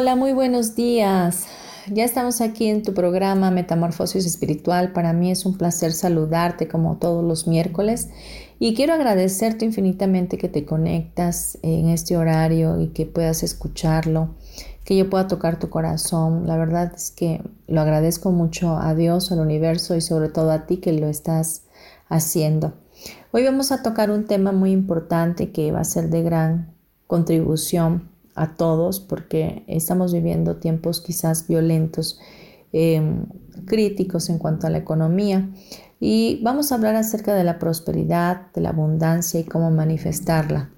Hola, muy buenos días. Ya estamos aquí en tu programa Metamorfosis Espiritual. Para mí es un placer saludarte como todos los miércoles y quiero agradecerte infinitamente que te conectas en este horario y que puedas escucharlo, que yo pueda tocar tu corazón. La verdad es que lo agradezco mucho a Dios, al universo y sobre todo a ti que lo estás haciendo. Hoy vamos a tocar un tema muy importante que va a ser de gran contribución a todos porque estamos viviendo tiempos quizás violentos, em, críticos en cuanto a la economía. Y vamos a hablar acerca de la prosperidad, de la abundancia y cómo manifestarla.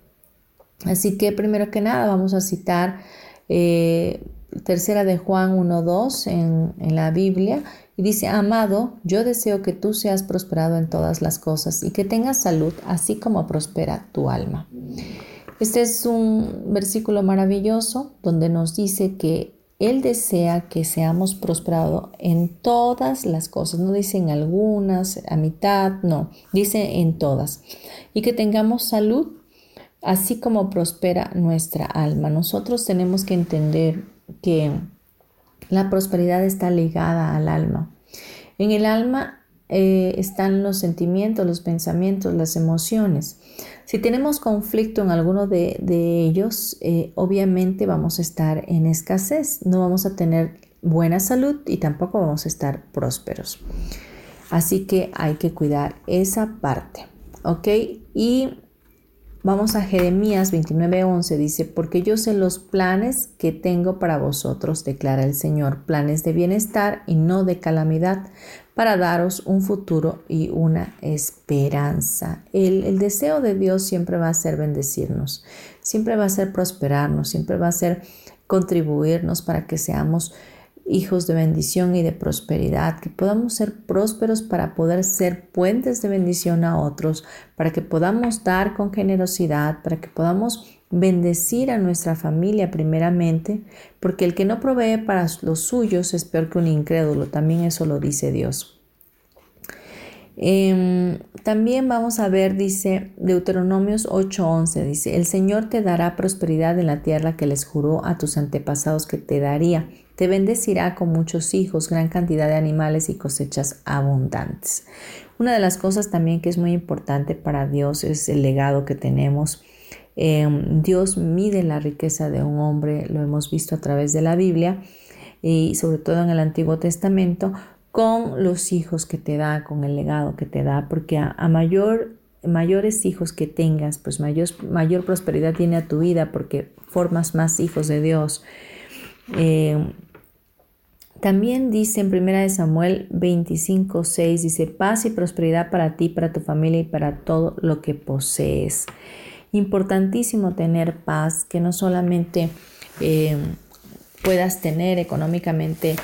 Así que primero que nada vamos a citar eh, tercera de Juan 1.2 en, en la Biblia y dice, amado, yo deseo que tú seas prosperado en todas las cosas y que tengas salud, así como prospera tu alma. Este es un versículo maravilloso donde nos dice que Él desea que seamos prosperados en todas las cosas. No dice en algunas, a mitad, no, dice en todas. Y que tengamos salud, así como prospera nuestra alma. Nosotros tenemos que entender que la prosperidad está ligada al alma. En el alma eh, están los sentimientos, los pensamientos, las emociones. Si tenemos conflicto en alguno de, ellos, eh, obviamente vamos a estar en escasez, no vamos a tener buena salud y tampoco vamos a estar prósperos. Así que hay que cuidar esa parte, ¿ok? Y vamos a Jeremías 29:11, dice, porque yo sé los planes que tengo para vosotros, declara el Señor, planes de bienestar y no de calamidad, para daros un futuro y una esperanza. El, deseo de Dios siempre va a ser bendecirnos, siempre va a ser prosperarnos, siempre va a ser contribuirnos para que seamos hijos de bendición y de prosperidad, que podamos ser prósperos para poder ser puentes de bendición a otros, para que podamos dar con generosidad, para que podamos bendecir a nuestra familia primeramente, porque el que no provee para los suyos es peor que un incrédulo, también eso lo dice Dios. Em, también vamos a ver, dice Deuteronomios 8:11, dice, el Señor te dará prosperidad en la tierra que les juró a tus antepasados que te daría. Te bendecirá con muchos hijos, gran cantidad de animales y cosechas abundantes. Una de las cosas también que es muy importante para Dios es el legado que tenemos Em, Dios mide la riqueza de un hombre, lo hemos visto a través de la Biblia y sobre todo en el Antiguo Testamento, con los hijos que te da, con el legado que te da, porque a, mayor, mayores hijos que tengas, pues mayor, mayor prosperidad tiene a tu vida porque formas más hijos de Dios. Em, también dice en 1 Samuel 25, 6, dice, paz y prosperidad para ti, para tu familia y para todo lo que posees importantísimo tener paz, que no solamente eh, puedas tener económicamente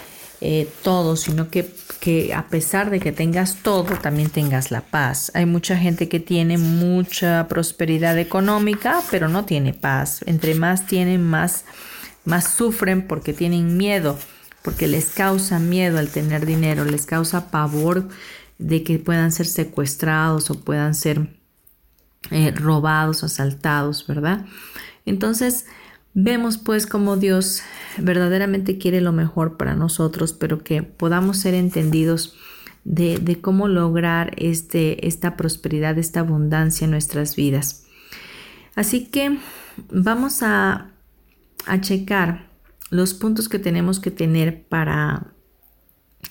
eh, todo, sino que, que, a pesar de que tengas todo, también tengas la paz. Hay mucha gente que tiene mucha prosperidad económica, pero no tiene paz. Entre más tienen, más, más sufren porque tienen miedo, porque les causa miedo al tener dinero, les causa pavor de que puedan ser secuestrados o puedan ser eh, robados, asaltados, ¿verdad? Entonces, vemos pues como Dios verdaderamente quiere lo mejor para nosotros, pero que podamos ser entendidos de, cómo lograr este, esta prosperidad, esta abundancia en nuestras vidas. Así que vamos a, a checar los puntos que tenemos que tener para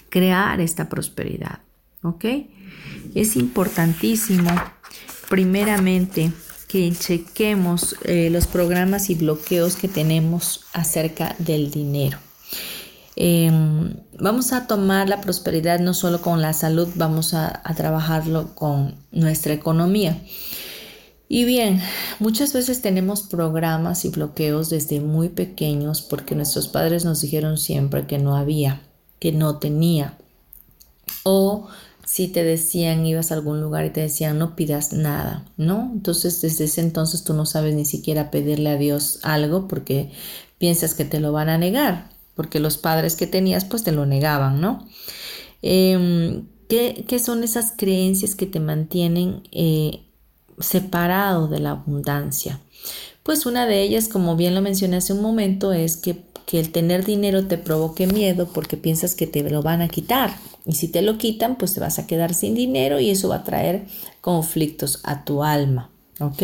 crear esta prosperidad. ¿Ok? Es importantísimo, primeramente, que chequemos eh, los programas y bloqueos que tenemos acerca del dinero. Em, vamos a tomar la prosperidad no solo con la salud, vamos a, a trabajarlo con nuestra economía. Y bien, muchas veces tenemos programas y bloqueos desde muy pequeños porque nuestros padres nos dijeron siempre que no había, que no tenía. O si te decían, ibas a algún lugar y te decían, no pidas nada, ¿no? Entonces desde ese entonces tú no sabes ni siquiera pedirle a Dios algo porque piensas que te lo van a negar porque los padres que tenías pues te lo negaban, ¿no? Em, ¿qué, son esas creencias que te mantienen eh, separado de la abundancia? Pues una de ellas, como bien lo mencioné hace un momento, es que, que el tener dinero te provoque miedo porque piensas que te lo van a quitar. Y si te lo quitan, pues te vas a quedar sin dinero y eso va a traer conflictos a tu alma. ¿Ok?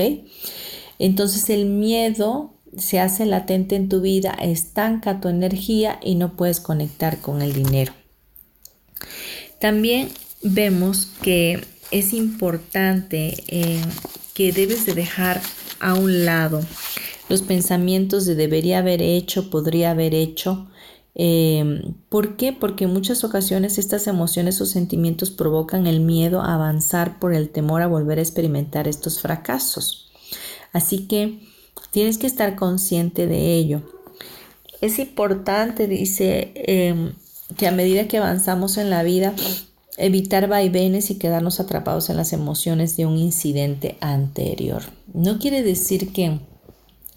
Entonces el miedo se hace latente en tu vida, estanca tu energía y no puedes conectar con el dinero. También vemos que es importante eh, que debes de dejar a un lado los pensamientos de debería haber hecho, podría haber hecho. Eh, ¿Por qué? Porque en muchas ocasiones estas emociones o sentimientos provocan el miedo a avanzar por el temor a volver a experimentar estos fracasos. Así que Tienes que estar consciente de ello. Es importante, dice, em, que a medida que avanzamos en la vida, evitar vaivenes y quedarnos atrapados en las emociones de un incidente anterior. No quiere decir que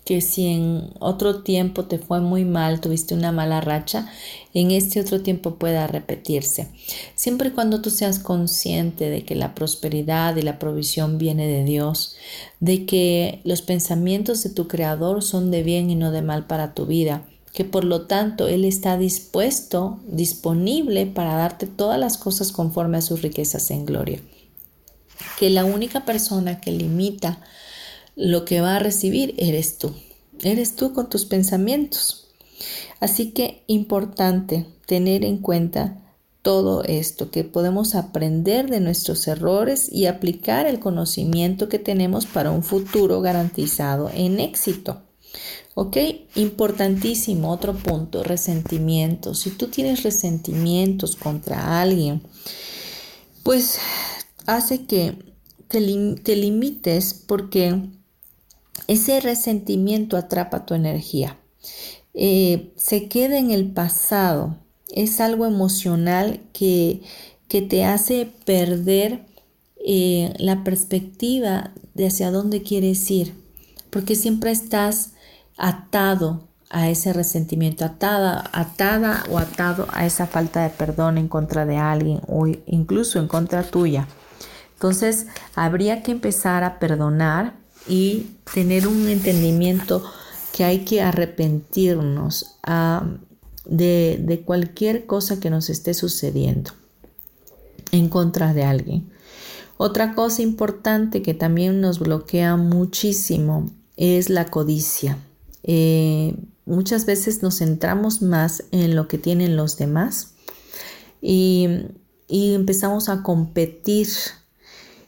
que si en otro tiempo te fue muy mal, tuviste una mala racha, en este otro tiempo pueda repetirse. Siempre y cuando tú seas consciente de que la prosperidad y la provisión viene de Dios, de que los pensamientos de tu Creador son de bien y no de mal para tu vida, que por lo tanto Él está dispuesto, disponible para darte todas las cosas conforme a sus riquezas en gloria. Que la única persona que limita lo que va a recibir eres tú. Eres tú con tus pensamientos. Así que importante tener en cuenta todo esto, que podemos aprender de nuestros errores y aplicar el conocimiento que tenemos para un futuro garantizado en éxito. ¿Ok? Importantísimo, otro punto, resentimientos. Si tú tienes resentimientos contra alguien, pues hace que te, te limites porque ese resentimiento atrapa tu energía. Eh, se queda en el pasado. Es algo emocional que, que te hace perder eh, la perspectiva de hacia dónde quieres ir. Porque siempre estás atado a ese resentimiento, atada, atada o atado a esa falta de perdón en contra de alguien o incluso en contra tuya. Entonces, habría que empezar a perdonar y tener un entendimiento que hay que arrepentirnos ah, de, de cualquier cosa que nos esté sucediendo en contra de alguien. Otra cosa importante que también nos bloquea muchísimo es la codicia. Eh, muchas veces nos centramos más en lo que tienen los demás y, y empezamos a competir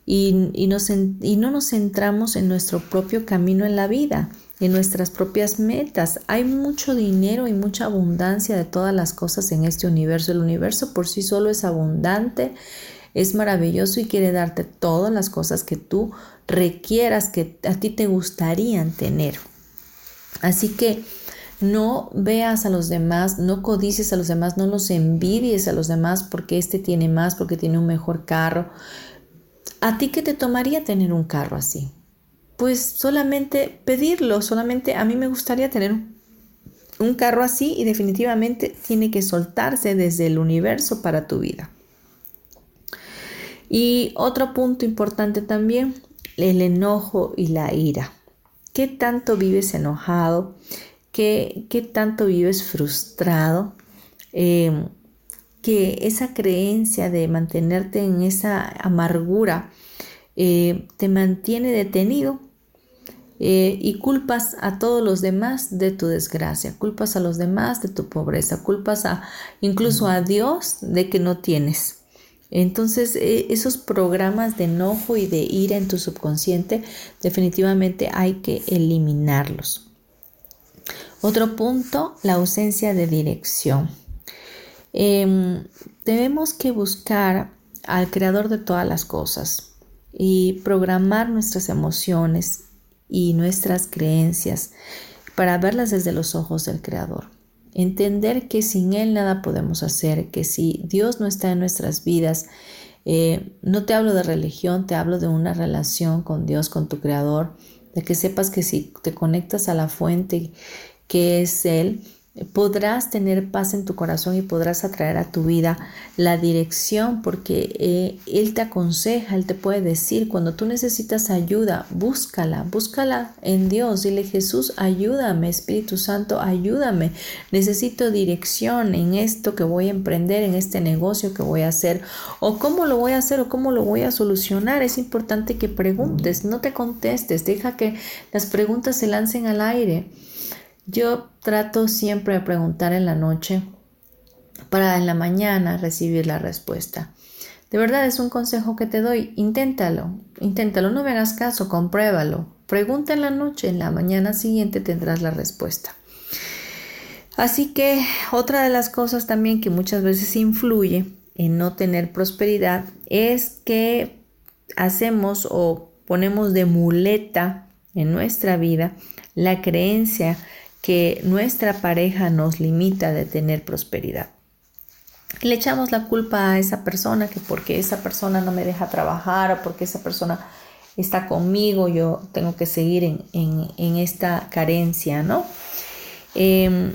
y, y, no nos centramos en nuestro propio camino en la vida, en nuestras propias metas. Hay mucho dinero y mucha abundancia de todas las cosas en este universo. El universo por sí solo es abundante, es maravilloso y quiere darte todas las cosas que tú requieras, que a ti te gustarían tener. Así que no veas a los demás, no codices a los demás, no los envidies a los demás porque este tiene más, porque tiene un mejor carro. ¿A ti qué te tomaría tener un carro así? Pues solamente pedirlo, solamente a mí me gustaría tener un carro así y definitivamente tiene que soltarse desde el universo para tu vida. Y otro punto importante también, el enojo y la ira. ¿Qué tanto vives enojado? ¿Qué, qué tanto vives frustrado? Eh, que esa creencia de mantenerte en esa amargura eh, te mantiene detenido eh, y culpas a todos los demás de tu desgracia, culpas a los demás de tu pobreza, culpas a incluso a Dios de que no tienes. Entonces, e, esos programas de enojo y de ira en tu subconsciente definitivamente hay que eliminarlos. Otro punto, la ausencia de dirección. Em, debemos que buscar al creador de todas las cosas y programar nuestras emociones y nuestras creencias para verlas desde los ojos del creador. Entender que sin Él nada podemos hacer, que si Dios no está en nuestras vidas, eh, no te hablo de religión, te hablo de una relación con Dios, con tu creador, de que sepas que si te conectas a la fuente que es Él, podrás tener paz en tu corazón y podrás atraer a tu vida la dirección porque eh, Él te aconseja, Él te puede decir, cuando tú necesitas ayuda, búscala, búscala en Dios, dile Jesús, ayúdame, Espíritu Santo, ayúdame, necesito dirección en esto que voy a emprender, en este negocio que voy a hacer, o cómo lo voy a hacer o cómo lo voy a solucionar. Es importante que preguntes, no te contestes, deja que las preguntas se lancen al aire. Yo trato siempre de preguntar en la noche para en la mañana recibir la respuesta. De verdad es un consejo que te doy. Inténtalo, inténtalo, no me hagas caso, compruébalo. Pregunta en la noche, en la mañana siguiente tendrás la respuesta. Así que otra de las cosas también que muchas veces influye en no tener prosperidad es que hacemos o ponemos de muleta en nuestra vida la creencia que nuestra pareja nos limita de tener prosperidad. Le echamos la culpa a esa persona que porque esa persona no me deja trabajar o porque esa persona está conmigo, yo tengo que seguir en, esta carencia, ¿no? Em,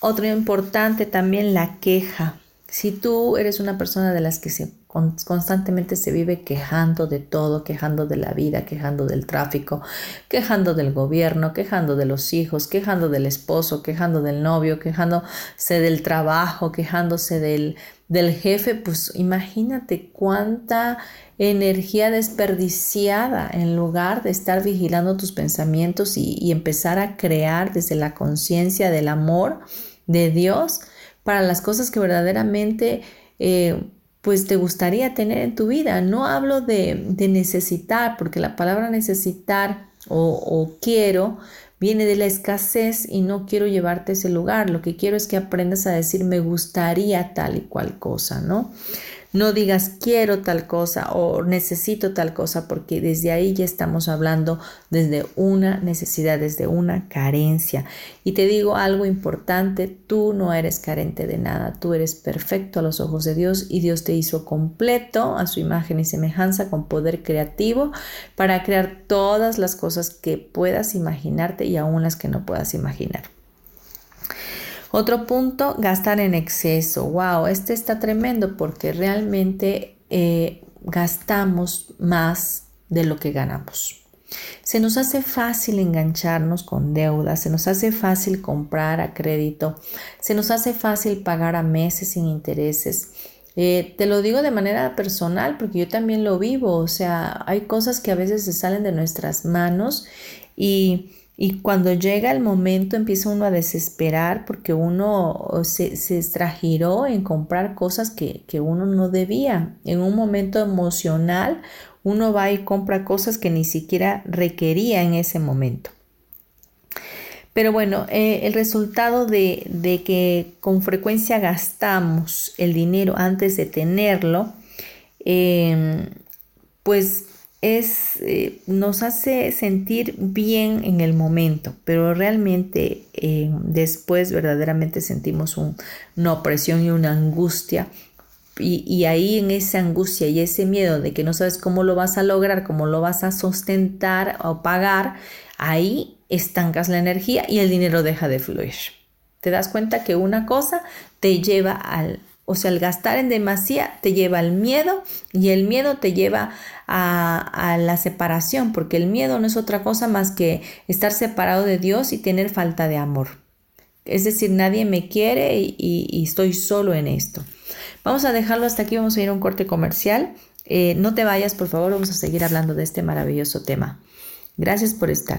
otro importante también la queja. Si tú eres una persona de las que se constantemente se vive quejando de todo, quejando de la vida, quejando del tráfico, quejando del gobierno, quejando de los hijos, quejando del esposo, quejando del novio, quejándose del trabajo, quejándose del, del jefe, pues imagínate cuánta energía desperdiciada en lugar de estar vigilando tus pensamientos y, empezar a crear desde la conciencia del amor de Dios para las cosas que verdaderamente eh, pues te gustaría tener en tu vida. No hablo de, necesitar, porque la palabra necesitar o, o, quiero viene de la escasez y no quiero llevarte ese lugar. Lo que quiero es que aprendas a decir me gustaría tal y cual cosa, ¿no? No digas quiero tal cosa o necesito tal cosa porque desde ahí ya estamos hablando desde una necesidad, desde una carencia. Y te digo algo importante, tú no eres carente de nada, tú eres perfecto a los ojos de Dios y Dios te hizo completo a su imagen y semejanza con poder creativo para crear todas las cosas que puedas imaginarte y aún las que no puedas imaginar. Otro punto, gastar en exceso. Wow, este está tremendo porque realmente eh, gastamos más de lo que ganamos. Se nos hace fácil engancharnos con deudas, se nos hace fácil comprar a crédito, se nos hace fácil pagar a meses sin intereses. Eh, te lo digo de manera personal porque yo también lo vivo, o sea, hay cosas que a veces se salen de nuestras manos y y cuando llega el momento empieza uno a desesperar porque uno se, se extragiró en comprar cosas que, que, uno no debía. En un momento emocional uno va y compra cosas que ni siquiera requería en ese momento. Pero bueno, eh, el resultado de, de, que con frecuencia gastamos el dinero antes de tenerlo, eh, pues es, eh, nos hace sentir bien en el momento, pero realmente eh, después verdaderamente sentimos una opresión y una angustia. Y, y, ahí en esa angustia y ese miedo de que no sabes cómo lo vas a lograr, cómo lo vas a sustentar o pagar, ahí estancas la energía y el dinero deja de fluir. Te das cuenta que una cosa te lleva al, o sea, el gastar en demasía te lleva al miedo y el miedo te lleva a, la separación, porque el miedo no es otra cosa más que estar separado de Dios y tener falta de amor. Es decir, nadie me quiere y, estoy solo en esto. Vamos a dejarlo hasta aquí, vamos a ir a un corte comercial. Eh, no te vayas, por favor, vamos a seguir hablando de este maravilloso tema. Gracias por estar.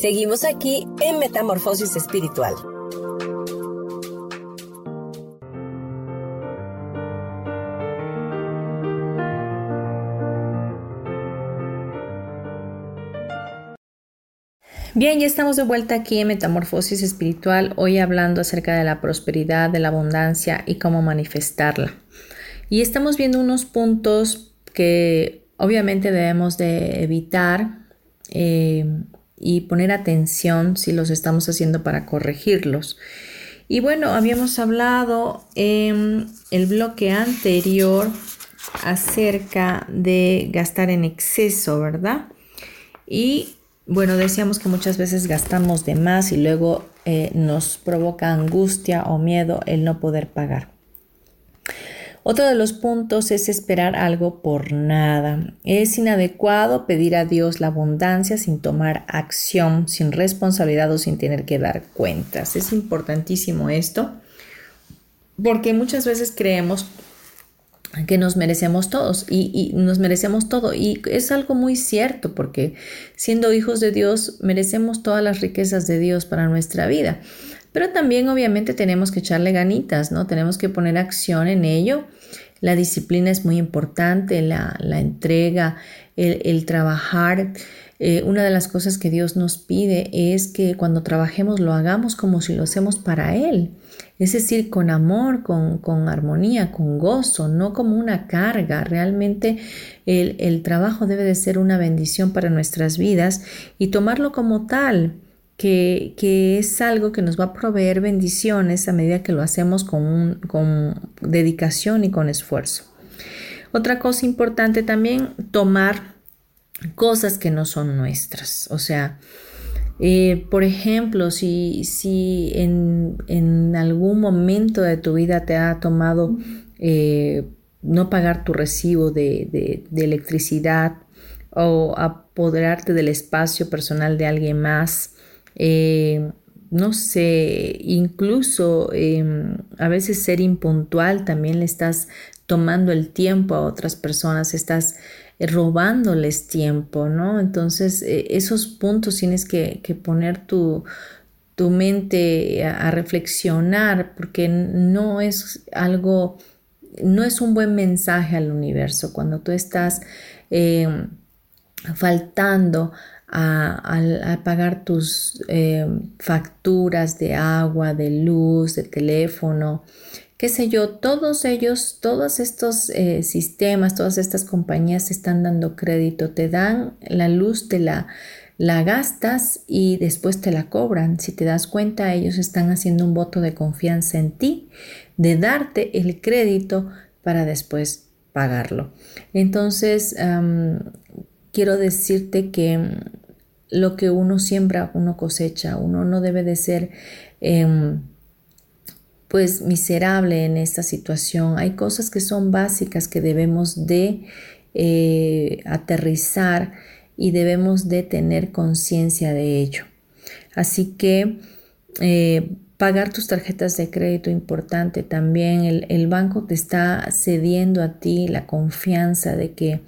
Seguimos aquí en Metamorfosis Espiritual. Bien, ya estamos de vuelta aquí en Metamorfosis Espiritual, hoy hablando acerca de la prosperidad, de la abundancia y cómo manifestarla. Y estamos viendo unos puntos que obviamente debemos de evitar eh, y poner atención si los estamos haciendo para corregirlos. Y bueno, habíamos hablado en el bloque anterior acerca de gastar en exceso, ¿verdad? Y bueno, decíamos que muchas veces gastamos de más y luego eh, nos provoca angustia o miedo el no poder pagar. Otro de los puntos es esperar algo por nada. Es inadecuado pedir a Dios la abundancia sin tomar acción, sin responsabilidad o sin tener que dar cuentas. Es importantísimo esto porque muchas veces creemos que nos merecemos todos y, nos merecemos todo. Y es algo muy cierto porque siendo hijos de Dios merecemos todas las riquezas de Dios para nuestra vida. Pero también obviamente tenemos que echarle ganitas, ¿no? Tenemos que poner acción en ello. La disciplina es muy importante, la, entrega, el, trabajar. Eh, una de las cosas que Dios nos pide es que cuando trabajemos lo hagamos como si lo hacemos para Él. Es decir, con amor, con, armonía, con gozo, no como una carga. Realmente el, el trabajo debe de ser una bendición para nuestras vidas y tomarlo como tal que, es algo que nos va a proveer bendiciones a medida que lo hacemos con, dedicación y con esfuerzo. Otra cosa importante también, tomar cosas que no son nuestras. O sea, eh, por ejemplo, si, en, algún momento de tu vida te ha tomado eh, no pagar tu recibo de electricidad o apoderarte del espacio personal de alguien más, eh, no sé, incluso em, a veces ser impuntual también le estás tomando el tiempo a otras personas, estás robándoles tiempo, ¿no? Entonces, eh, esos puntos tienes que, poner tu, tu mente a, reflexionar porque no es algo, no es un buen mensaje al universo cuando tú estás em, faltando a, pagar tus eh, facturas de agua, de luz, de teléfono, qué sé yo, todos ellos, todos estos eh, sistemas, todas estas compañías están dando crédito, te dan la luz, te la, la gastas y después te la cobran. Si te das cuenta, ellos están haciendo un voto de confianza en ti, de darte el crédito para después pagarlo. Entonces, quiero decirte que lo que uno siembra, uno cosecha. Uno no debe de ser em, pues miserable en esta situación. Hay cosas que son básicas que debemos de eh, aterrizar y debemos de tener conciencia de ello. Así que eh, pagar tus tarjetas de crédito importante también. El, el banco te está cediendo a ti la confianza de que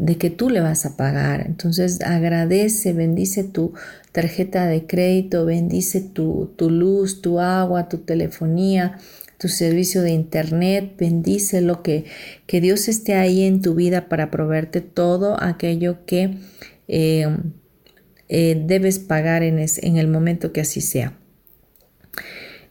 de que tú le vas a pagar. Entonces agradece, bendice tu tarjeta de crédito, bendice tu, tu luz, tu agua, tu telefonía, tu servicio de internet, bendice lo que, que Dios esté ahí en tu vida para proveerte todo aquello que eh, eh, debes pagar en, en el momento que así sea.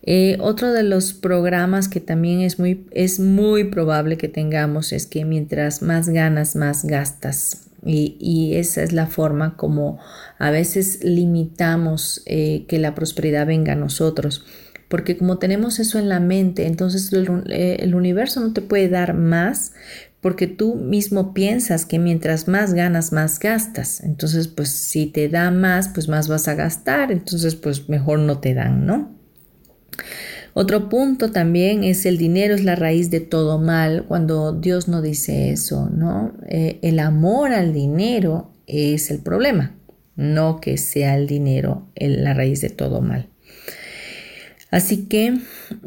Eh, otro de los programas que también es muy, es muy probable que tengamos es que mientras más ganas, más gastas. Y, esa es la forma como a veces limitamos eh, que la prosperidad venga a nosotros. Porque como tenemos eso en la mente, entonces el, eh, el universo no te puede dar más porque tú mismo piensas que mientras más ganas, más gastas. Entonces, pues si te da más, pues más vas a gastar. Entonces, pues mejor no te dan, ¿no? Otro punto también es el dinero es la raíz de todo mal, cuando Dios no dice eso, ¿no? Eh, el amor al dinero es el problema, no que sea el dinero la raíz de todo mal. Así que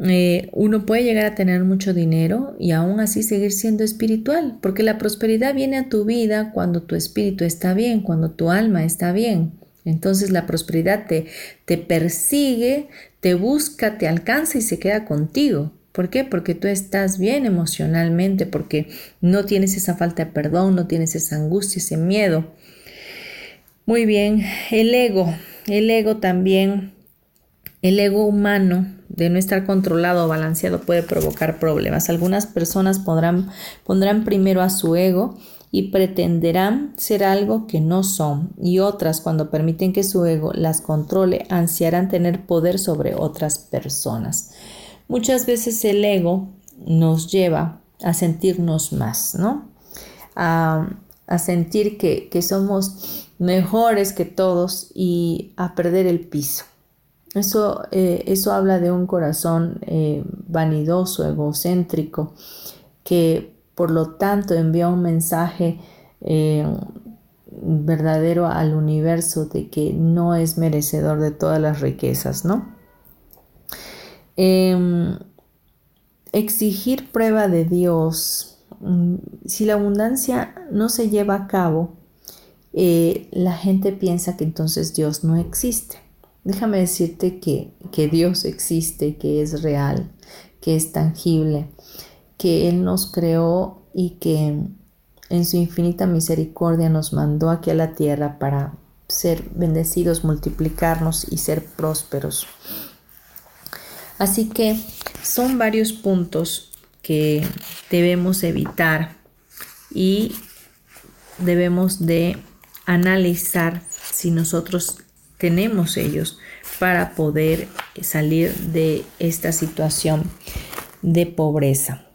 eh, uno puede llegar a tener mucho dinero y aún así seguir siendo espiritual, porque la prosperidad viene a tu vida cuando tu espíritu está bien, cuando tu alma está bien. Entonces la prosperidad te, te persigue, te busca, te alcanza y se queda contigo. ¿Por qué? Porque tú estás bien emocionalmente, porque no tienes esa falta de perdón, no tienes esa angustia, ese miedo. Muy bien, el ego, el ego también, el ego humano de no estar controlado o balanceado puede provocar problemas. Algunas personas podrán, pondrán primero a su ego y pretenderán ser algo que no son, y otras, cuando permiten que su ego las controle, ansiarán tener poder sobre otras personas. Muchas veces el ego nos lleva a sentirnos más, ¿no? A, sentir que, somos mejores que todos y a perder el piso. Eso, eh, eso habla de un corazón eh, vanidoso, egocéntrico, que por lo tanto, envía un mensaje eh, verdadero al universo de que no es merecedor de todas las riquezas, ¿no? Em, exigir prueba de Dios. Mm, si la abundancia no se lleva a cabo, eh, la gente piensa que entonces Dios no existe. Déjame decirte que, que Dios existe, que es real, que es tangible que Él nos creó y que en su infinita misericordia nos mandó aquí a la tierra para ser bendecidos, multiplicarnos y ser prósperos. Así que son varios puntos que debemos evitar y debemos de analizar si nosotros tenemos ellos para poder salir de esta situación de pobreza.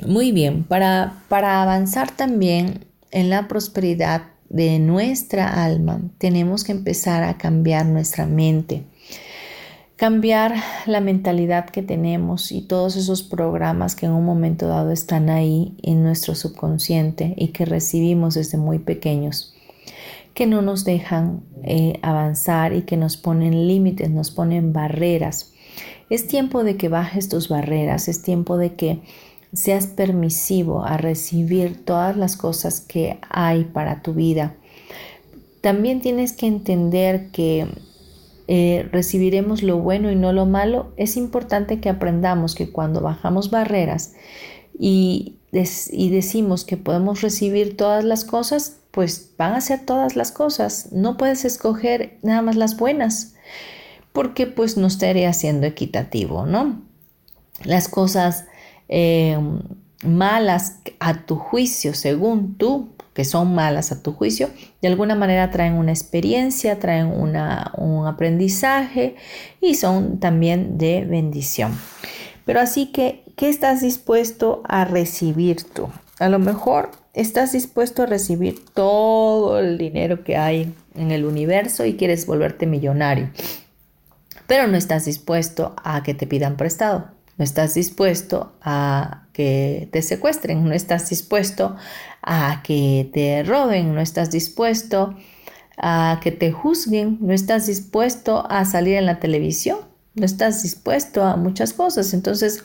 Muy bien, para, para avanzar también en la prosperidad de nuestra alma, tenemos que empezar a cambiar nuestra mente, cambiar la mentalidad que tenemos y todos esos programas que en un momento dado están ahí en nuestro subconsciente y que recibimos desde muy pequeños. que no nos dejan eh, avanzar y que nos ponen límites, nos ponen barreras. Es tiempo de que bajes tus barreras, es tiempo de que seas permisivo a recibir todas las cosas que hay para tu vida. También tienes que entender que eh, recibiremos lo bueno y no lo malo. Es importante que aprendamos que cuando bajamos barreras y, y decimos que podemos recibir todas las cosas, pues van a ser todas las cosas. No puedes escoger nada más las buenas, porque pues no estaría siendo equitativo, ¿no? Las cosas eh, malas a tu juicio, según tú, que son malas a tu juicio, de alguna manera traen una experiencia, traen un aprendizaje y son también de bendición. Pero así que, ¿qué estás dispuesto a recibir tú? A lo mejor estás dispuesto a recibir todo el dinero que hay en el universo y quieres volverte millonario, pero no estás dispuesto a que te pidan prestado. No estás dispuesto a que te secuestren, no estás dispuesto a que te roben, no estás dispuesto a que te juzguen, no estás dispuesto a salir en la televisión, no estás dispuesto a muchas cosas. Entonces,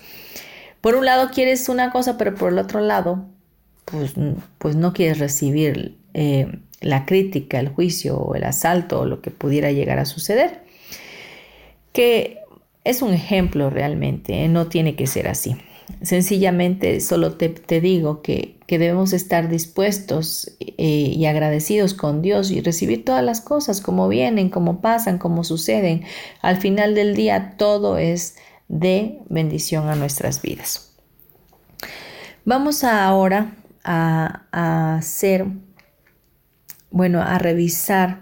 por un lado quieres una cosa, pero por el otro lado, pues, pues no quieres recibir eh, la crítica, el juicio o el asalto o lo que pudiera llegar a suceder. Que es un ejemplo realmente, ¿eh? no tiene que ser así. Sencillamente solo te, digo que, debemos estar dispuestos eh, y agradecidos con Dios y recibir todas las cosas como vienen, como pasan, como suceden. Al final del día todo es de bendición a nuestras vidas. Vamos ahora a, a hacer, bueno, a revisar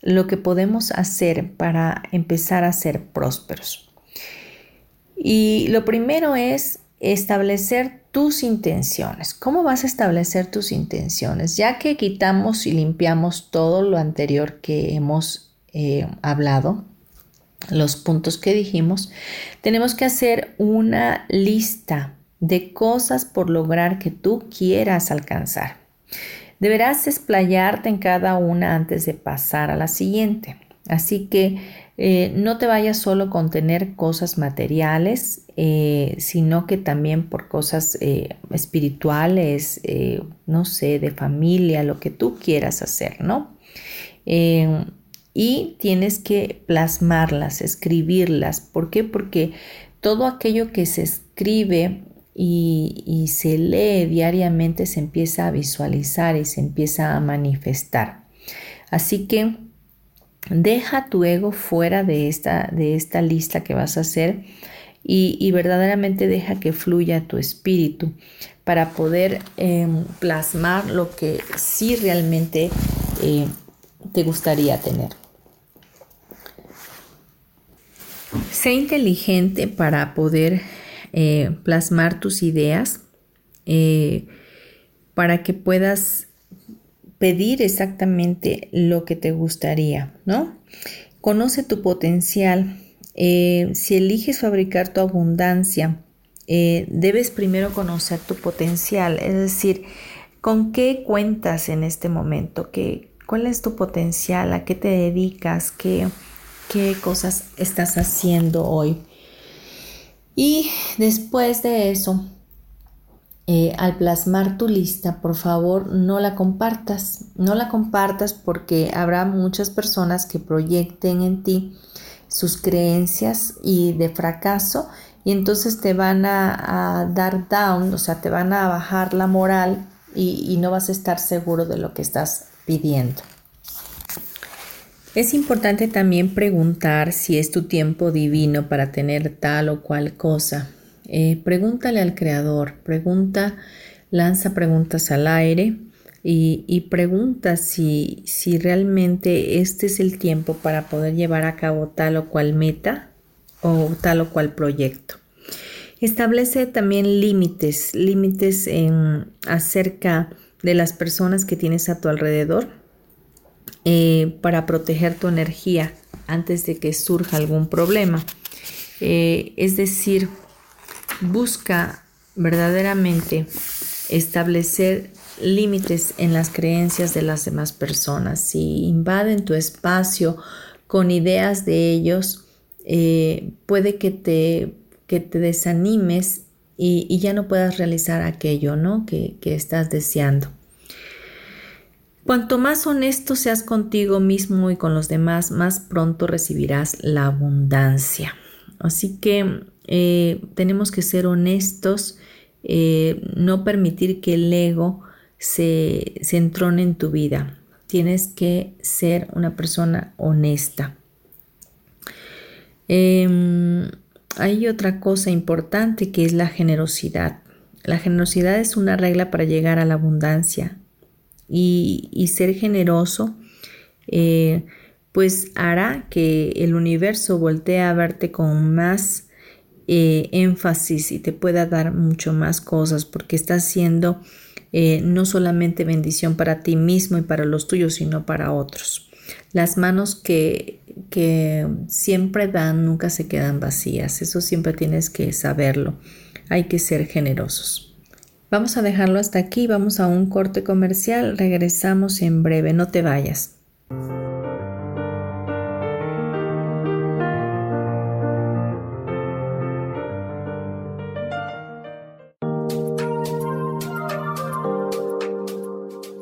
lo que podemos hacer para empezar a ser prósperos. Y lo primero es establecer tus intenciones. ¿Cómo vas a establecer tus intenciones? Ya que quitamos y limpiamos todo lo anterior que hemos eh, hablado, los puntos que dijimos, tenemos que hacer una lista de cosas por lograr que tú quieras alcanzar. Deberás explayarte en cada una antes de pasar a la siguiente. Así que eh, no te vayas solo con tener cosas materiales, eh, sino que también por cosas eh, espirituales, no sé, de familia, lo que tú quieras hacer, ¿no? y tienes que plasmarlas, escribirlas. ¿Por qué? Porque todo aquello que se escribe y, y se lee diariamente se empieza a visualizar y se empieza a manifestar. Así que Deja tu ego fuera de esta, de esta lista que vas a hacer y, verdaderamente deja que fluya tu espíritu para poder em, plasmar lo que sí realmente eh, te gustaría tener. Sé inteligente para poder eh, plasmar tus ideas, eh, para que puedas pedir exactamente lo que te gustaría, ¿no? Conoce tu potencial. Eh, si eliges fabricar tu abundancia, eh, debes primero conocer tu potencial, es decir, con qué cuentas en este momento, ¿Qué, cuál es tu potencial, a qué te dedicas, qué, qué cosas estás haciendo hoy. Y después de eso, eh, al plasmar tu lista, por favor, no la compartas. No la compartas porque habrá muchas personas que proyecten en ti sus creencias y de fracaso y entonces te van a, dar down, o sea, te van a bajar la moral y, y no vas a estar seguro de lo que estás pidiendo. Es importante también preguntar si es tu tiempo divino para tener tal o cual cosa. Eh, pregúntale al creador, pregunta, lanza preguntas al aire y, pregunta si, si realmente este es el tiempo para poder llevar a cabo tal o cual meta o tal o cual proyecto. Establece también límites, límites en, acerca de las personas que tienes a tu alrededor eh, para proteger tu energía antes de que surja algún problema. Eh, es decir, busca verdaderamente establecer límites en las creencias de las demás personas. Si invaden tu espacio con ideas de ellos, eh, puede que te, que te desanimes y, ya no puedas realizar aquello ¿no? que, que estás deseando. Cuanto más honesto seas contigo mismo y con los demás, más pronto recibirás la abundancia. Así que eh, tenemos que ser honestos, eh, no permitir que el ego se, se entrone en tu vida. Tienes que ser una persona honesta. Em, hay otra cosa importante que es la generosidad. La generosidad es una regla para llegar a la abundancia y, ser generoso, eh, pues hará que el universo voltee a verte con más eh, énfasis y te pueda dar mucho más cosas porque estás siendo eh, no solamente bendición para ti mismo y para los tuyos, sino para otros. Las manos que, que siempre dan nunca se quedan vacías, eso siempre tienes que saberlo. Hay que ser generosos. Vamos a dejarlo hasta aquí, vamos a un corte comercial, regresamos en breve, no te vayas.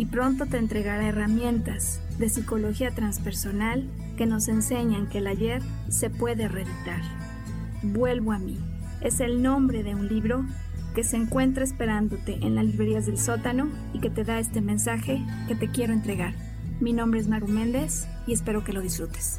y pronto te entregará herramientas de psicología transpersonal que nos enseñan que el ayer se puede reeditar. Vuelvo a mí es el nombre de un libro que se encuentra esperándote en las librerías del sótano y que te da este mensaje que te quiero entregar. Mi nombre es Maru Méndez y espero que lo disfrutes.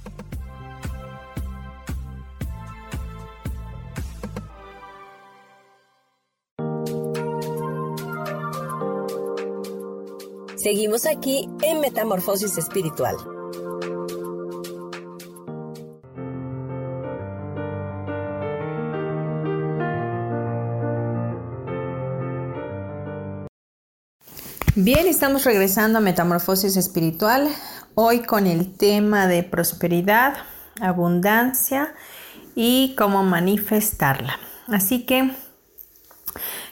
Seguimos aquí en Metamorfosis Espiritual. Bien, estamos regresando a Metamorfosis Espiritual, hoy con el tema de prosperidad, abundancia y cómo manifestarla. Así que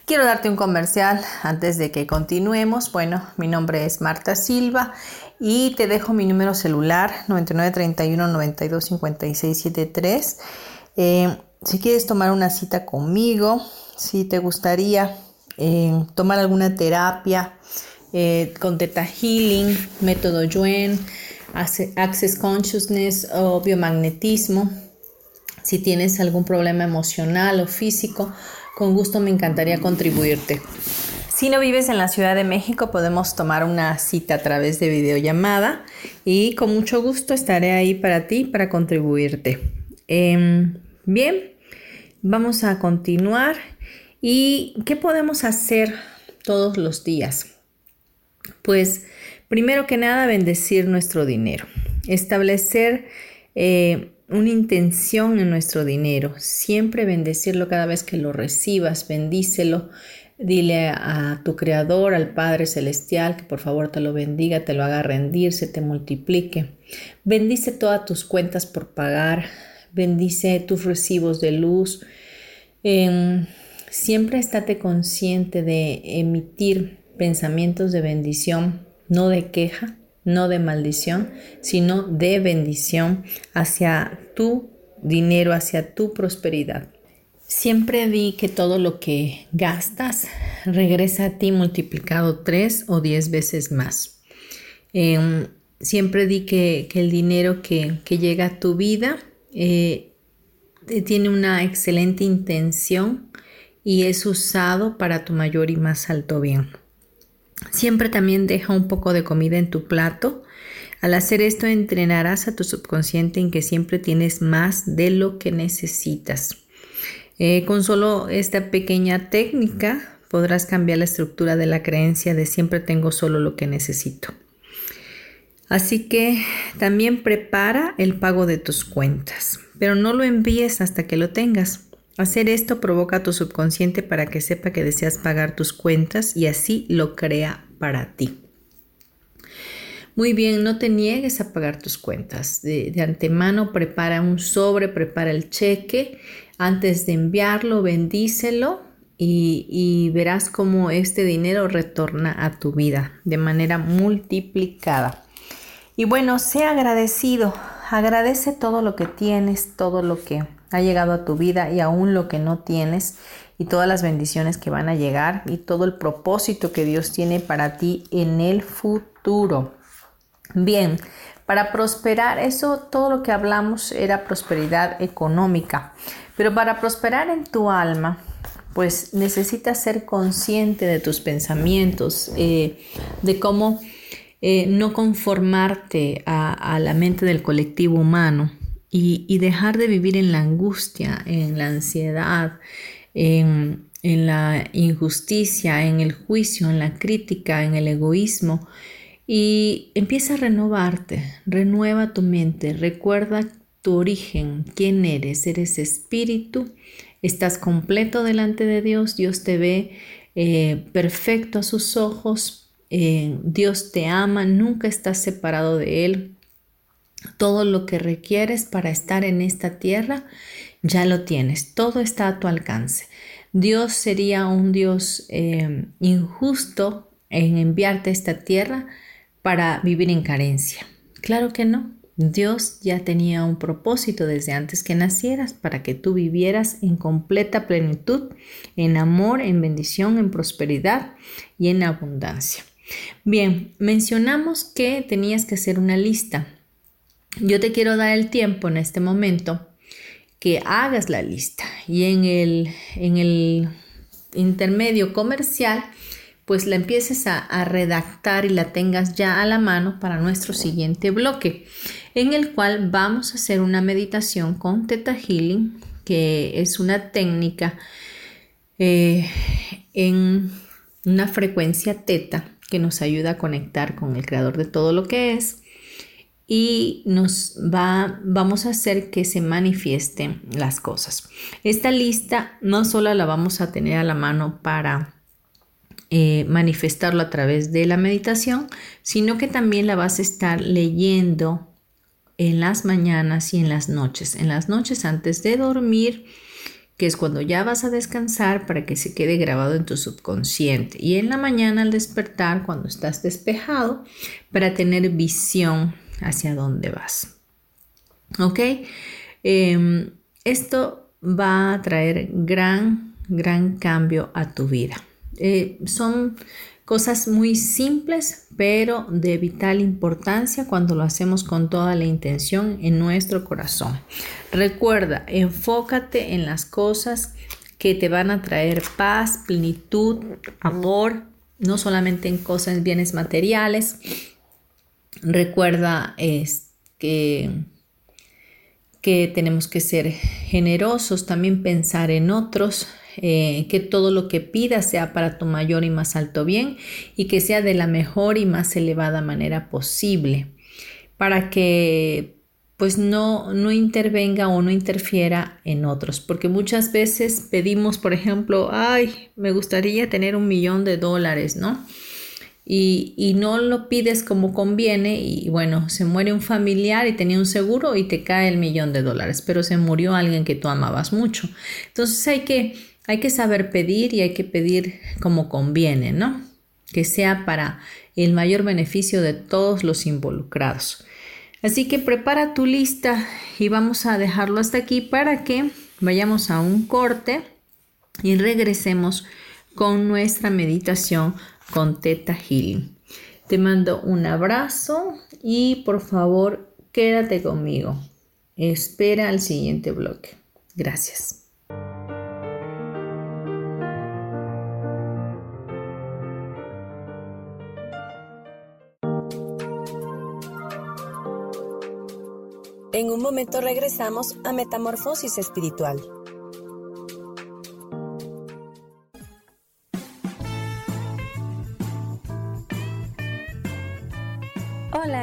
Quiero darte un comercial antes de que continuemos. Bueno, mi nombre es Marta Silva y te dejo mi número celular 9931 92 73. si quieres tomar una cita conmigo, si te gustaría eh, tomar alguna terapia eh, con Theta Healing, método Yuen, Access Consciousness o biomagnetismo, si tienes algún problema emocional o físico, con gusto me encantaría contribuirte. Si no vives en la Ciudad de México, podemos tomar una cita a través de videollamada y con mucho gusto estaré ahí para ti, para contribuirte. Em, bien, vamos a continuar. ¿Y qué podemos hacer todos los días? Pues primero que nada, bendecir nuestro dinero, establecer eh, una intención en nuestro dinero, siempre bendecirlo cada vez que lo recibas, bendícelo. Dile a tu Creador, al Padre Celestial, que por favor te lo bendiga, te lo haga rendir, se te multiplique. Bendice todas tus cuentas por pagar, bendice tus recibos de luz. Em, siempre estate consciente de emitir pensamientos de bendición, no de queja, no de maldición, sino de bendición hacia tu dinero, hacia tu prosperidad. Siempre di que todo lo que gastas regresa a ti multiplicado tres o diez veces más. Em, siempre di que, el dinero que, llega a tu vida eh, tiene una excelente intención y es usado para tu mayor y más alto bien. Siempre también deja un poco de comida en tu plato. Al hacer esto entrenarás a tu subconsciente en que siempre tienes más de lo que necesitas. Eh, con solo esta pequeña técnica podrás cambiar la estructura de la creencia de siempre tengo solo lo que necesito. Así que también prepara el pago de tus cuentas, pero no lo envíes hasta que lo tengas. Hacer esto provoca a tu subconsciente para que sepa que deseas pagar tus cuentas y así lo crea para ti. Muy bien, no te niegues a pagar tus cuentas. De, antemano prepara un sobre, prepara el cheque antes de enviarlo, bendícelo y, verás cómo este dinero retorna a tu vida de manera multiplicada. Y bueno, sea agradecido. Agradece todo lo que tienes, todo lo que ha llegado a tu vida y aún lo que no tienes y todas las bendiciones que van a llegar y todo el propósito que Dios tiene para ti en el futuro. Bien, para prosperar, eso todo lo que hablamos era prosperidad económica. Pero para prosperar en tu alma, pues necesitas ser consciente de tus pensamientos, eh, de cómo eh, no conformarte a, la mente del colectivo humano y, dejar de vivir en la angustia, en la ansiedad, en, la injusticia, en el juicio, en la crítica, en el egoísmo. Y empieza a renovarte, renueva tu mente, recuerda tu origen, quién eres, eres espíritu, estás completo delante de Dios, Dios te ve eh, perfecto a sus ojos, eh, Dios te ama, nunca estás separado de Él. Todo lo que requieres para estar en esta tierra, ya lo tienes, todo está a tu alcance. Dios sería un Dios eh, injusto en enviarte a esta tierra para vivir en carencia. Claro que no. Dios ya tenía un propósito desde antes que nacieras para que tú vivieras en completa plenitud, en amor, en bendición, en prosperidad y en abundancia. Bien, mencionamos que tenías que hacer una lista. Yo te quiero dar el tiempo en este momento que hagas la lista. Y en el, en el intermedio comercial pues la empieces a, redactar y la tengas ya a la mano para nuestro siguiente bloque, en el cual vamos a hacer una meditación con Theta Healing, que es una técnica eh, en una frecuencia teta que nos ayuda a conectar con el creador de todo lo que es y nos va, vamos a hacer que se manifiesten las cosas. Esta lista no solo la vamos a tener a la mano para eh, manifestarlo a través de la meditación, sino que también la vas a estar leyendo en las mañanas y en las noches. En las noches antes de dormir, que es cuando ya vas a descansar para que se quede grabado en tu subconsciente. Y en la mañana al despertar, cuando estás despejado, para tener visión hacia dónde vas. ¿Ok? Em, esto va a traer gran, gran cambio a tu vida. Eh, son Cosas muy simples, pero de vital importancia cuando lo hacemos con toda la intención en nuestro corazón. Recuerda, enfócate en las cosas que te van a traer paz, plenitud, amor, no solamente en cosas, bienes materiales. Recuerda que, que tenemos que ser generosos, también pensar en otros, eh, que todo lo que pidas sea para tu mayor y más alto bien y que sea de la mejor y más elevada manera posible para que pues no, no intervenga o no interfiera en otros, porque muchas veces pedimos, por ejemplo, ay, me gustaría tener un millón de dólares, ¿no? Y, no lo pides como conviene y bueno, se muere un familiar y tenía un seguro y te cae el millón de dólares, pero se murió alguien que tú amabas mucho. Entonces hay que hay que saber pedir y hay que pedir como conviene, ¿no? Que sea para el mayor beneficio de todos los involucrados. Así que prepara tu lista y vamos a dejarlo hasta aquí para que vayamos a un corte y regresemos con nuestra meditación con Teta Healing. Te mando un abrazo y por favor quédate conmigo. Espera al siguiente bloque. Gracias. En un momento regresamos a Metamorfosis Espiritual.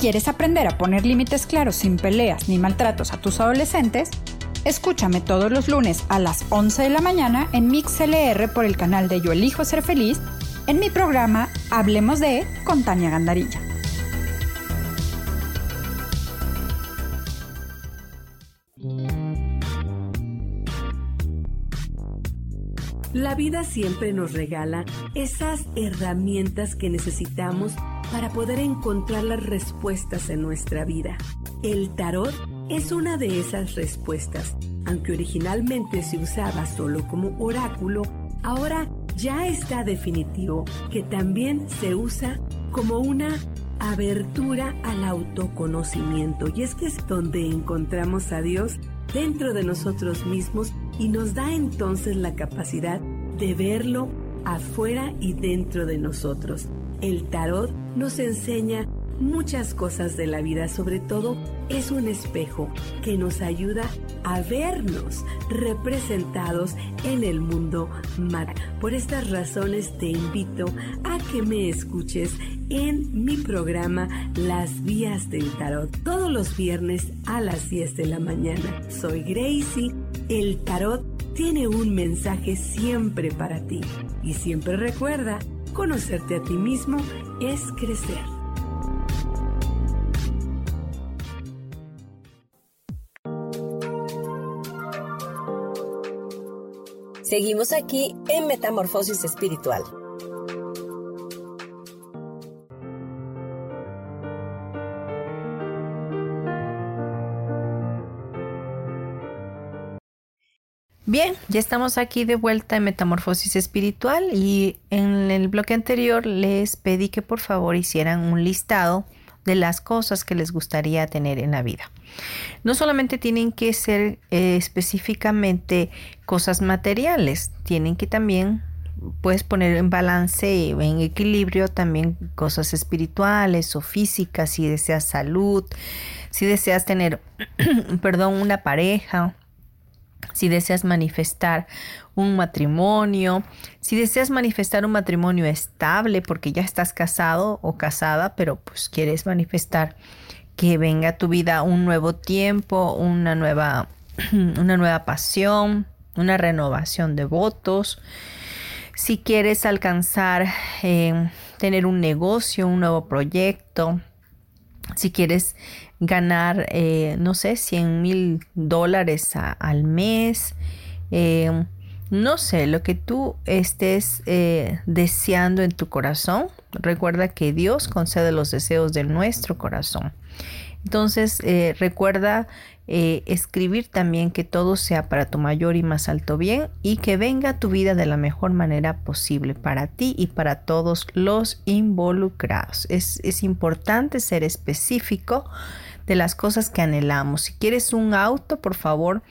¿Quieres aprender a poner límites claros sin peleas ni maltratos a tus adolescentes? Escúchame todos los lunes a las 11 de la mañana en MixLR por el canal de Yo Elijo Ser Feliz en mi programa Hablemos de con Tania Gandarilla. La vida siempre nos regala esas herramientas que necesitamos para poder encontrar las respuestas en nuestra vida. El tarot es una de esas respuestas. Aunque originalmente se usaba solo como oráculo, ahora ya está definitivo que también se usa como una abertura al autoconocimiento. Y es que es donde encontramos a Dios dentro de nosotros mismos y nos da entonces la capacidad de verlo afuera y dentro de nosotros. El tarot nos enseña muchas cosas de la vida, sobre todo es un espejo que nos ayuda a vernos representados en el mundo mat. Por estas razones te invito a que me escuches en mi programa Las Vías del Tarot, todos los viernes a las 10 de la mañana. Soy Gracie, el tarot tiene un mensaje siempre para ti y siempre recuerda, conocerte a ti mismo es crecer. Seguimos aquí en Metamorfosis Espiritual. Bien, ya estamos aquí de vuelta en Metamorfosis Espiritual y en el bloque anterior les pedí que por favor hicieran un listado de las cosas que les gustaría tener en la vida. No solamente tienen que ser eh, específicamente cosas materiales, tienen que también puedes poner en balance, en equilibrio también cosas espirituales o físicas, si deseas salud, si deseas tener, perdón, una pareja, si deseas manifestar un matrimonio, si deseas manifestar un matrimonio estable porque ya estás casado o casada, pero pues quieres manifestar que venga a tu vida un nuevo tiempo, una nueva, una nueva pasión, una renovación de votos. Si quieres alcanzar, eh, tener un negocio, un nuevo proyecto, si quieres ganar, eh, no sé, 100 mil dólares al mes, eh, no sé, lo que tú estés eh, deseando en tu corazón. Recuerda que Dios concede los deseos de nuestro corazón. Entonces, recuerda escribir también que todo sea para tu mayor y más alto bien y que venga tu vida de la mejor manera posible para ti y para todos los involucrados. Es, es importante ser específico de las cosas que anhelamos. Si quieres un auto, por favor,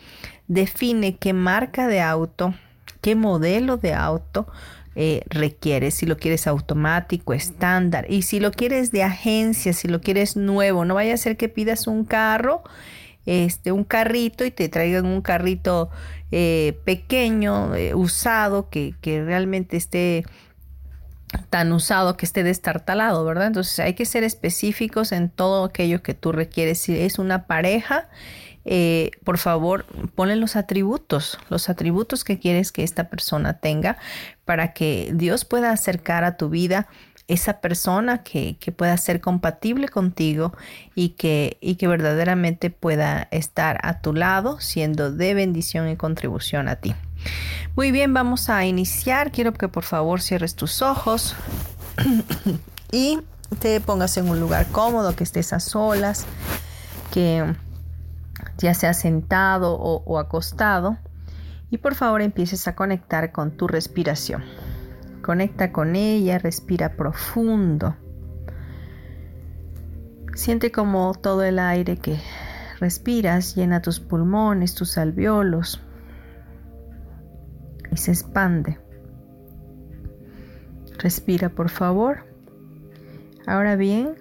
define qué marca de auto, qué modelo de auto eh, requieres. Si lo quieres automático, estándar. Y si lo quieres de agencia, si lo quieres nuevo, no vaya a ser que pidas un carro, este, un carrito y te traigan un carrito eh, pequeño, eh, usado, que, que realmente esté tan usado que esté destartalado, ¿verdad? Entonces hay que ser específicos en todo aquello que tú requieres. Si es una pareja, eh, por favor, ponle los atributos, los atributos que quieres que esta persona tenga para que Dios pueda acercar a tu vida esa persona que, que pueda ser compatible contigo y que, y que verdaderamente pueda estar a tu lado siendo de bendición y contribución a ti. Muy bien, vamos a iniciar. Quiero que por favor cierres tus ojos y te pongas en un lugar cómodo, que estés a solas, que ya sea sentado o, o acostado. Y por favor empieces a conectar con tu respiración. Conecta con ella, respira profundo. Siente como todo el aire que respiras llena tus pulmones, tus alveolos y se expande. Respira por favor. Ahora bien,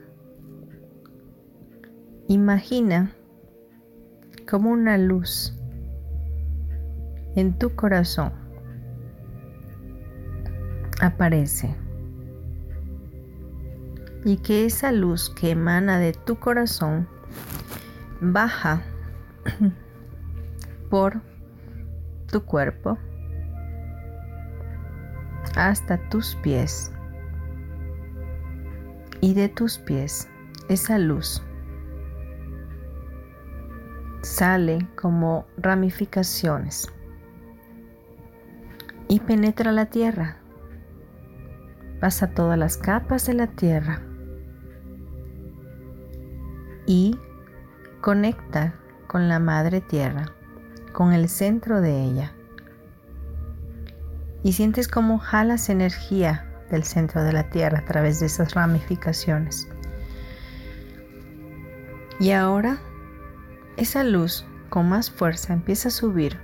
imagina como una luz en tu corazón aparece y que esa luz que emana de tu corazón baja por tu cuerpo hasta tus pies. Y de tus pies esa luz sale como ramificaciones y penetra la tierra. Pasa todas las capas de la tierra y conecta con la madre tierra, con el centro de ella y sientes como jalas energía del centro de la tierra a través de esas ramificaciones. Y ahora esa luz con más fuerza empieza a subir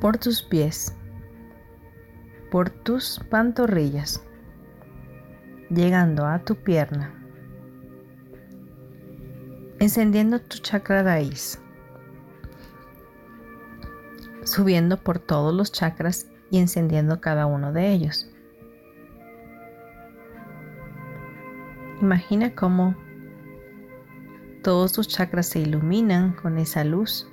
por tus pies, por tus pantorrillas, llegando a tu pierna, encendiendo tu chakra raíz subiendo por todos los chakras y encendiendo cada uno de ellos. Imagina cómo todos tus chakras se iluminan con esa luz.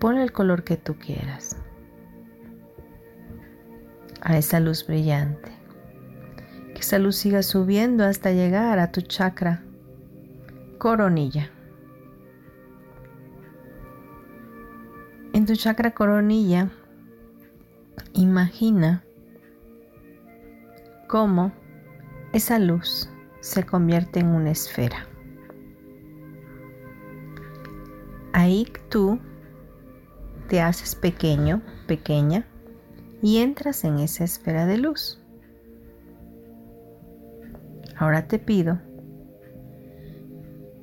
Ponle el color que tú quieras a esa luz brillante. Que esa luz siga subiendo hasta llegar a tu chakra coronilla. En tu chakra coronilla, imagina cómo esa luz se convierte en una esfera. Ahí tú te haces pequeño, pequeña, y entras en esa esfera de luz. Ahora te pido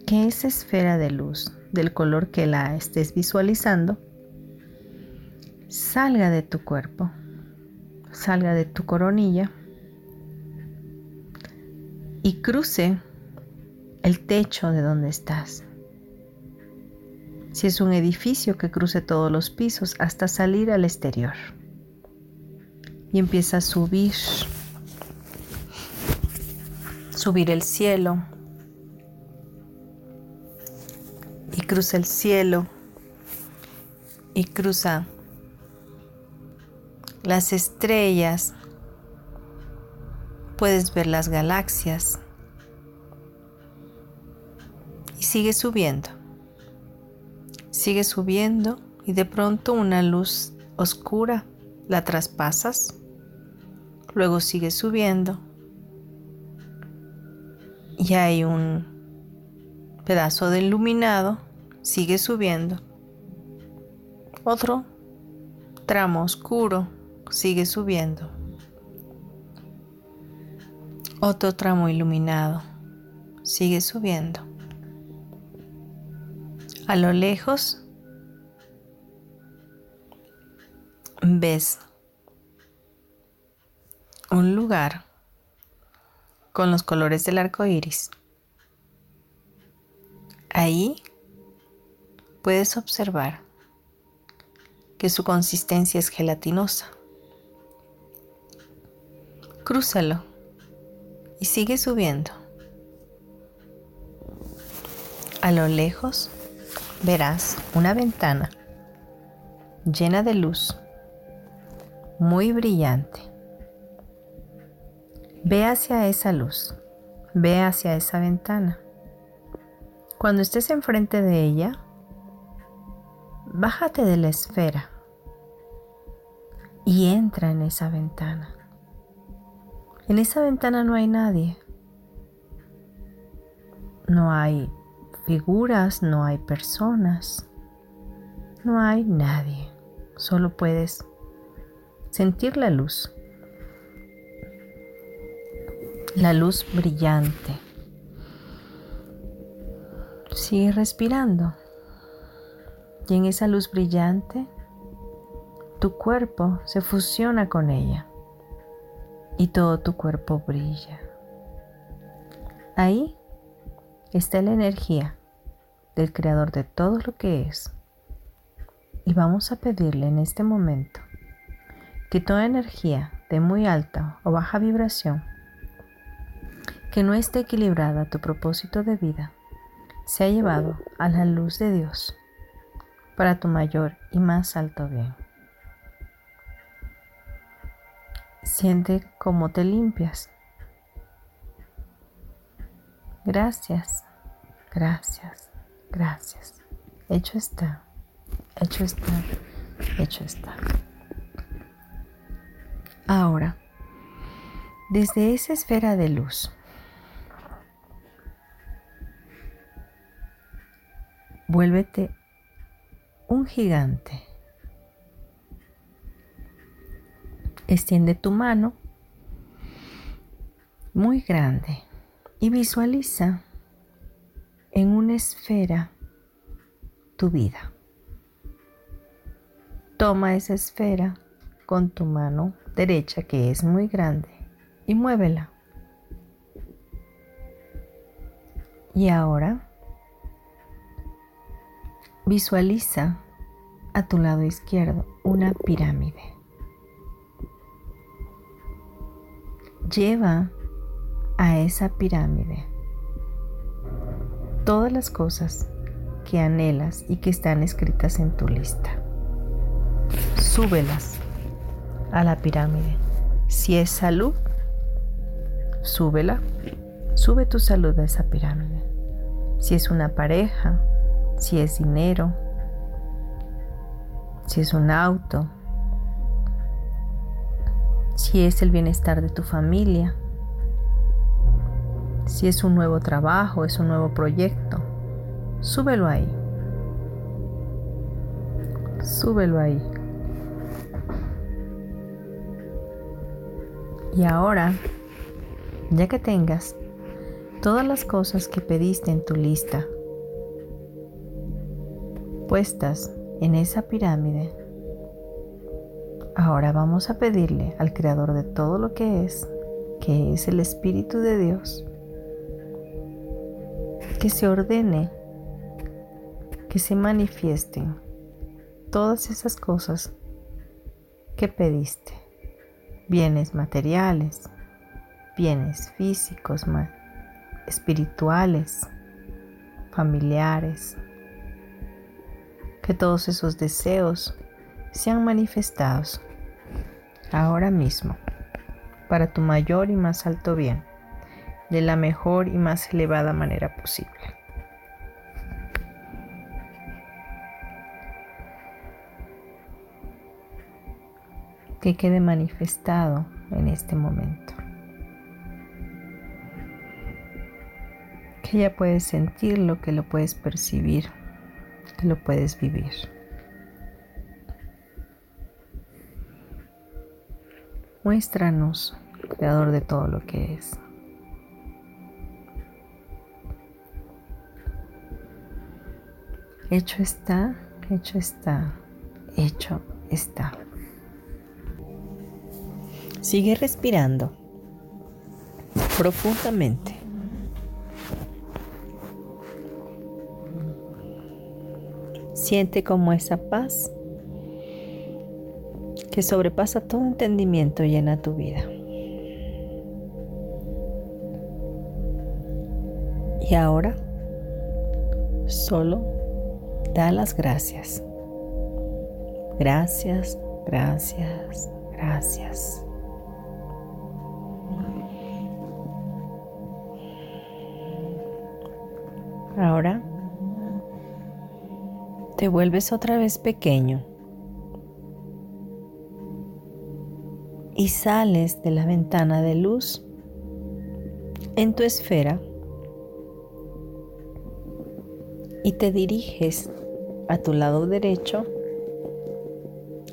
que esa esfera de luz, del color que la estés visualizando, salga de tu cuerpo, salga de tu coronilla y cruce el techo de donde estás. Si es un edificio que cruce todos los pisos hasta salir al exterior. Y empieza a subir subir el cielo. Y cruza el cielo. Y cruza las estrellas, puedes ver las galaxias. Y sigue subiendo, sigue subiendo y de pronto una luz oscura la traspasas, luego sigue subiendo y hay un pedazo de iluminado, sigue subiendo. Otro tramo oscuro sigue subiendo. Otro tramo iluminado sigue subiendo. A lo lejos ves un lugar con los colores del arco iris. Ahí puedes observar que su consistencia es gelatinosa. Crúzalo y sigue subiendo. A lo lejos verás una ventana llena de luz, muy brillante. Ve hacia esa luz, ve hacia esa ventana. Cuando estés enfrente de ella, bájate de la esfera y entra en esa ventana. En esa ventana no hay nadie. No hay figuras, no hay personas, no hay nadie. Solo puedes sentir la luz la luz brillante. Sigue respirando. Y en esa luz brillante, tu cuerpo se fusiona con ella. Y todo tu cuerpo brilla. Ahí está la energía del creador de todo lo que es. Y vamos a pedirle en este momento que toda energía de muy alta o baja vibración que no esté equilibrada tu propósito de vida, se ha llevado a la luz de Dios para tu mayor y más alto bien. Siente cómo te limpias. Gracias, gracias, gracias. Hecho está, hecho está, hecho está. Ahora, desde esa esfera de luz, Vuélvete un gigante. Extiende tu mano muy grande y visualiza en una esfera tu vida. Toma esa esfera con tu mano derecha que es muy grande y muévela. Y ahora Visualiza a tu lado izquierdo una pirámide. Lleva a esa pirámide todas las cosas que anhelas y que están escritas en tu lista. Súbelas a la pirámide. Si es salud, súbela. Sube tu salud a esa pirámide. Si es una pareja, si es dinero, si es un auto, si es el bienestar de tu familia, si es un nuevo trabajo, es un nuevo proyecto, súbelo ahí. súbelo ahí. Y ahora, ya que tengas todas las cosas que pediste en tu lista puestas en esa pirámide, ahora vamos a pedirle al creador de todo lo que es, que es el Espíritu de Dios, que se ordene, que se manifiesten todas esas cosas que pediste, bienes materiales, bienes físicos, espirituales, familiares, que todos esos deseos sean manifestados ahora mismo para tu mayor y más alto bien, de la mejor y más elevada manera posible. Que quede manifestado en este momento. Que ya puedes sentirlo, que lo puedes percibir, que lo puedes vivir. Muéstranos, creador de todo lo que es. Hecho está, hecho está, hecho está. Sigue respirando profundamente. Siente como esa paz que sobrepasa todo entendimiento llena tu vida. Y ahora solo da las gracias. Gracias, gracias, gracias. Ahora te vuelves otra vez pequeño y sales de la ventana de luz en tu esfera y te diriges a tu lado derecho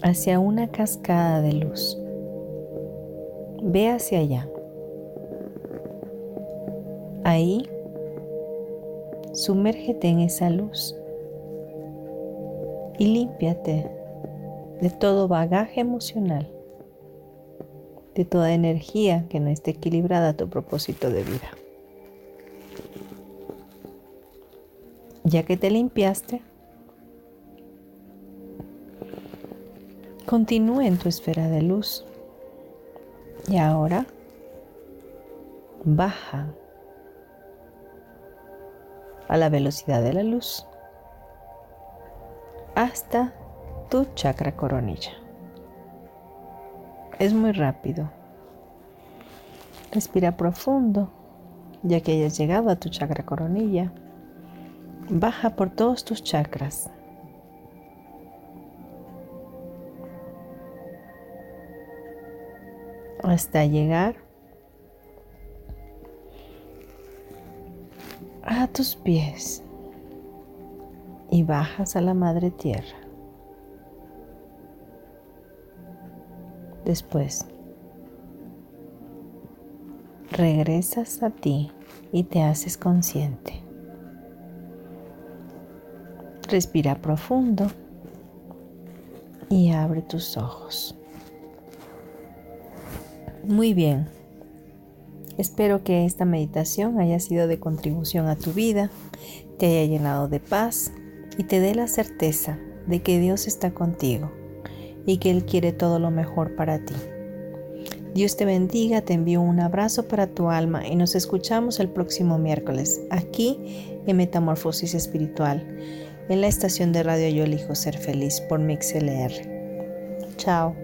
hacia una cascada de luz. Ve hacia allá. Ahí, sumérgete en esa luz y límpiate de todo bagaje emocional de toda energía que no esté equilibrada a tu propósito de vida. Ya que te limpiaste, continúa en tu esfera de luz. Y ahora baja a la velocidad de la luz hasta tu chakra coronilla. Es muy rápido. Respira profundo, ya que hayas llegado a tu chakra coronilla. Baja por todos tus chakras. Hasta llegar a tus pies y bajas a la madre tierra. Después, regresas a ti y te haces consciente. Respira profundo y abre tus ojos. Muy bien. Espero que esta meditación haya sido de contribución a tu vida, te haya llenado de paz y te dé la certeza de que Dios está contigo y que Él quiere todo lo mejor para ti. Dios te bendiga, te envío un abrazo para tu alma y nos escuchamos el próximo miércoles aquí en Metamorfosis Espiritual, en la estación de radio Yo elijo ser feliz por MixLR. Chao.